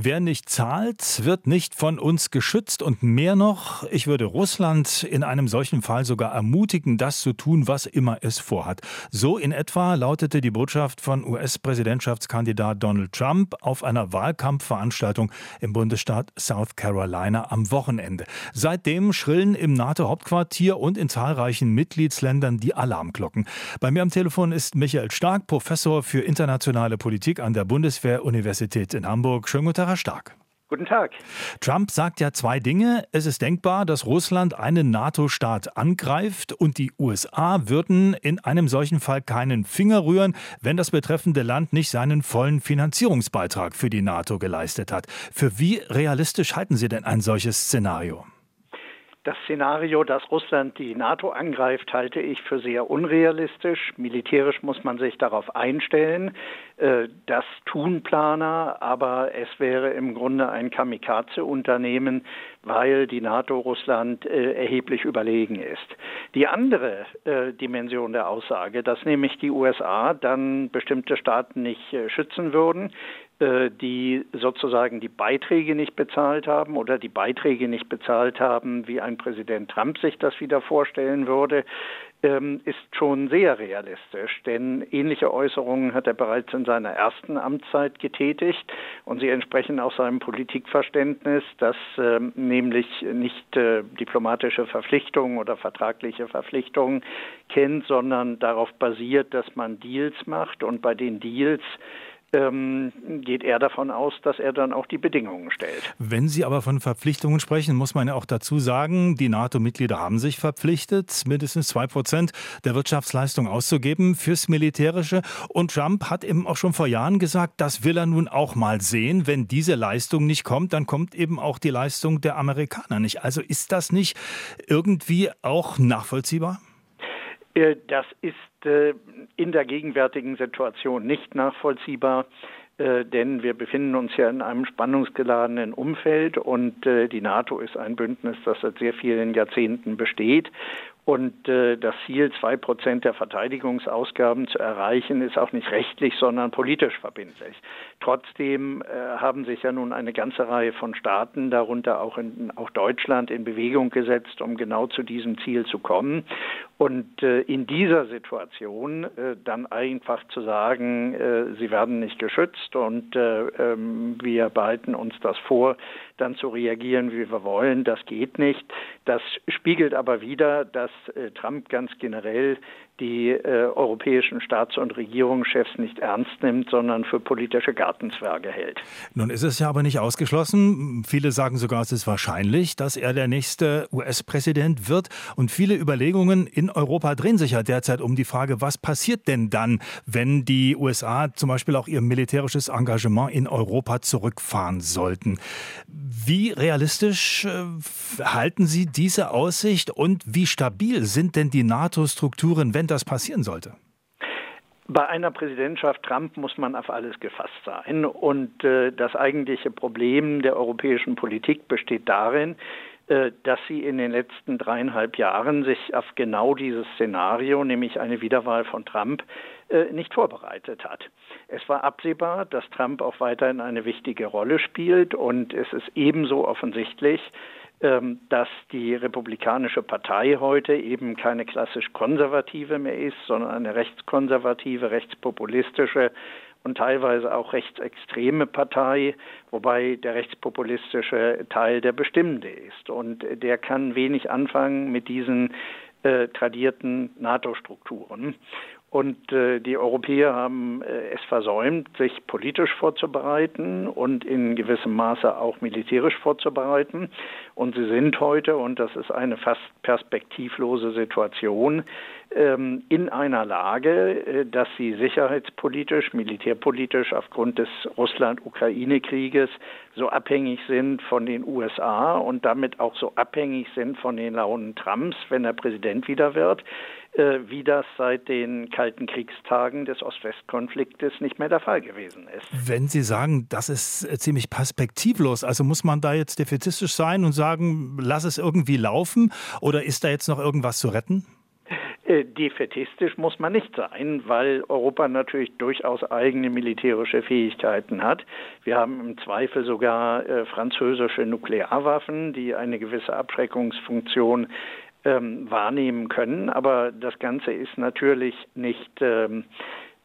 Wer nicht zahlt, wird nicht von uns geschützt und mehr noch, ich würde Russland in einem solchen Fall sogar ermutigen, das zu tun, was immer es vorhat. So in etwa lautete die Botschaft von US-Präsidentschaftskandidat Donald Trump auf einer Wahlkampfveranstaltung im Bundesstaat South Carolina am Wochenende. Seitdem schrillen im NATO-Hauptquartier und in zahlreichen Mitgliedsländern die Alarmglocken. Bei mir am Telefon ist Michael Stark, Professor für internationale Politik an der Bundeswehr-Universität in Hamburg. Schönen guten Tag, Herr Stark. Guten Tag. Trump sagt ja zwei Dinge. Es ist denkbar, dass Russland einen NATO-Staat angreift und die USA würden in einem solchen Fall keinen Finger rühren, wenn das betreffende Land nicht seinen vollen Finanzierungsbeitrag für die NATO geleistet hat. Für wie realistisch halten Sie denn ein solches Szenario? Das Szenario, dass Russland die NATO angreift, halte ich für sehr unrealistisch. Militärisch muss man sich darauf einstellen. Äh, das tun Planer, aber es wäre im Grunde ein Kamikaze-Unternehmen, weil die NATO Russland äh, erheblich überlegen ist. Die andere äh, Dimension der Aussage, dass nämlich die USA dann bestimmte Staaten nicht schützen würden, die sozusagen die Beiträge nicht bezahlt haben oder die Beiträge nicht bezahlt haben, wie ein Präsident Trump sich das wieder vorstellen würde, ähm, ist schon sehr realistisch. Denn ähnliche Äußerungen hat er bereits in seiner ersten Amtszeit getätigt und sie entsprechen auch seinem Politikverständnis, das ähm, nämlich nicht äh, diplomatische Verpflichtungen oder vertragliche Verpflichtungen kennt, sondern darauf basiert, dass man Deals macht und bei den Deals ähm, geht er davon aus, dass er dann auch die Bedingungen stellt. Wenn Sie aber von Verpflichtungen sprechen, muss man ja auch dazu sagen, die NATO-Mitglieder haben sich verpflichtet, mindestens zwei Prozent der Wirtschaftsleistung auszugeben fürs Militärische. Und Trump hat eben auch schon vor Jahren gesagt, das will er nun auch mal sehen. Wenn diese Leistung nicht kommt, dann kommt eben auch die Leistung der Amerikaner nicht. Also ist das nicht irgendwie auch nachvollziehbar? Äh, das ist äh, in der gegenwärtigen Situation nicht nachvollziehbar, äh, denn wir befinden uns ja in einem spannungsgeladenen Umfeld und die NATO ist ein Bündnis, das seit sehr vielen Jahrzehnten besteht. Und äh, das Ziel, zwei Prozent der Verteidigungsausgaben zu erreichen, ist auch nicht rechtlich, sondern politisch verbindlich. Trotzdem äh, haben sich ja nun eine ganze Reihe von Staaten, darunter auch, in, auch Deutschland, in Bewegung gesetzt, um genau zu diesem Ziel zu kommen. Und äh, in dieser Situation äh, dann einfach zu sagen, äh, sie werden nicht geschützt und äh, ähm, wir behalten uns das vor, dann zu reagieren, wie wir wollen, das geht nicht. Das spiegelt aber wieder, dass Trump ganz generell die äh, europäischen Staats- und Regierungschefs nicht ernst nimmt, sondern für politische Gartenzwerge hält. Nun ist es ja aber nicht ausgeschlossen. Viele sagen sogar, es ist wahrscheinlich, dass er der nächste US-Präsident wird. Und viele Überlegungen in Europa drehen sich ja derzeit um die Frage, was passiert denn dann, wenn die USA zum Beispiel auch ihr militärisches Engagement in Europa zurückfahren sollten. Wie realistisch äh, halten Sie diese Aussicht und wie stabil sind denn die NATO-Strukturen, wenn das passieren sollte? Bei einer Präsidentschaft Trump muss man auf alles gefasst sein. Und äh, das eigentliche Problem der europäischen Politik besteht darin, äh, dass sie in den letzten dreieinhalb Jahren sich auf genau dieses Szenario, nämlich eine Wiederwahl von Trump, äh, nicht vorbereitet hat. Es war absehbar, dass Trump auch weiterhin eine wichtige Rolle spielt und es ist ebenso offensichtlich, dass die Republikanische Partei heute eben keine klassisch konservative mehr ist, sondern eine rechtskonservative, rechtspopulistische und teilweise auch rechtsextreme Partei, wobei der rechtspopulistische Teil der bestimmende ist. Und der kann wenig anfangen mit diesen äh, tradierten NATO-Strukturen. Und äh, die Europäer haben äh, es versäumt, sich politisch vorzubereiten und in gewissem Maße auch militärisch vorzubereiten. Und sie sind heute, und das ist eine fast perspektivlose Situation, ähm, in einer Lage, äh, dass sie sicherheitspolitisch, militärpolitisch aufgrund des Russland-Ukraine-Krieges so abhängig sind von den USA und damit auch so abhängig sind von den Launen Trumps, wenn er Präsident wieder wird, wie das seit den kalten Kriegstagen des Ost-West-Konfliktes nicht mehr der Fall gewesen ist. Wenn Sie sagen, das ist äh, ziemlich perspektivlos, also muss man da jetzt defizistisch sein und sagen, lass es irgendwie laufen oder ist da jetzt noch irgendwas zu retten? Äh, defetistisch muss man nicht sein, weil Europa natürlich durchaus eigene militärische Fähigkeiten hat. Wir haben im Zweifel sogar äh, französische Nuklearwaffen, die eine gewisse Abschreckungsfunktion ähm, wahrnehmen können. Aber das Ganze ist natürlich nicht ähm,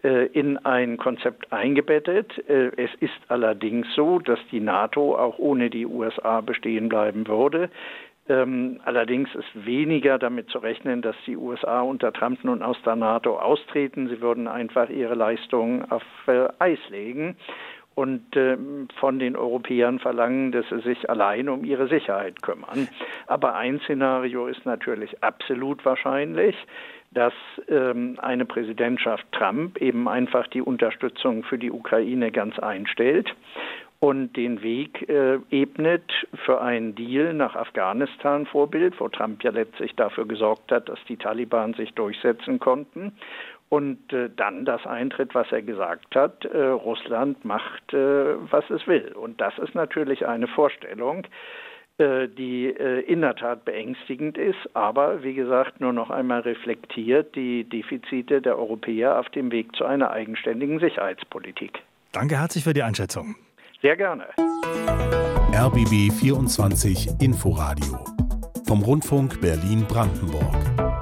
äh, in ein Konzept eingebettet. Äh, es ist allerdings so, dass die NATO auch ohne die USA bestehen bleiben würde. Ähm, allerdings ist weniger damit zu rechnen, dass die USA unter Trump nun aus der NATO austreten. Sie würden einfach ihre Leistungen auf äh, Eis legen und äh, von den Europäern verlangen, dass sie sich allein um ihre Sicherheit kümmern. Aber ein Szenario ist natürlich absolut wahrscheinlich, dass ähm, eine Präsidentschaft Trump eben einfach die Unterstützung für die Ukraine ganz einstellt und den Weg äh, ebnet für einen Deal nach Afghanistan Vorbild, wo Trump ja letztlich dafür gesorgt hat, dass die Taliban sich durchsetzen konnten. Und äh, dann das eintritt, was er gesagt hat, äh, Russland macht, äh, was es will. Und das ist natürlich eine Vorstellung, äh, die äh, in der Tat beängstigend ist, aber wie gesagt nur noch einmal reflektiert die Defizite der Europäer auf dem Weg zu einer eigenständigen Sicherheitspolitik. Danke herzlich für die Einschätzung. Sehr gerne. RBB 24 Inforadio vom Rundfunk Berlin-Brandenburg.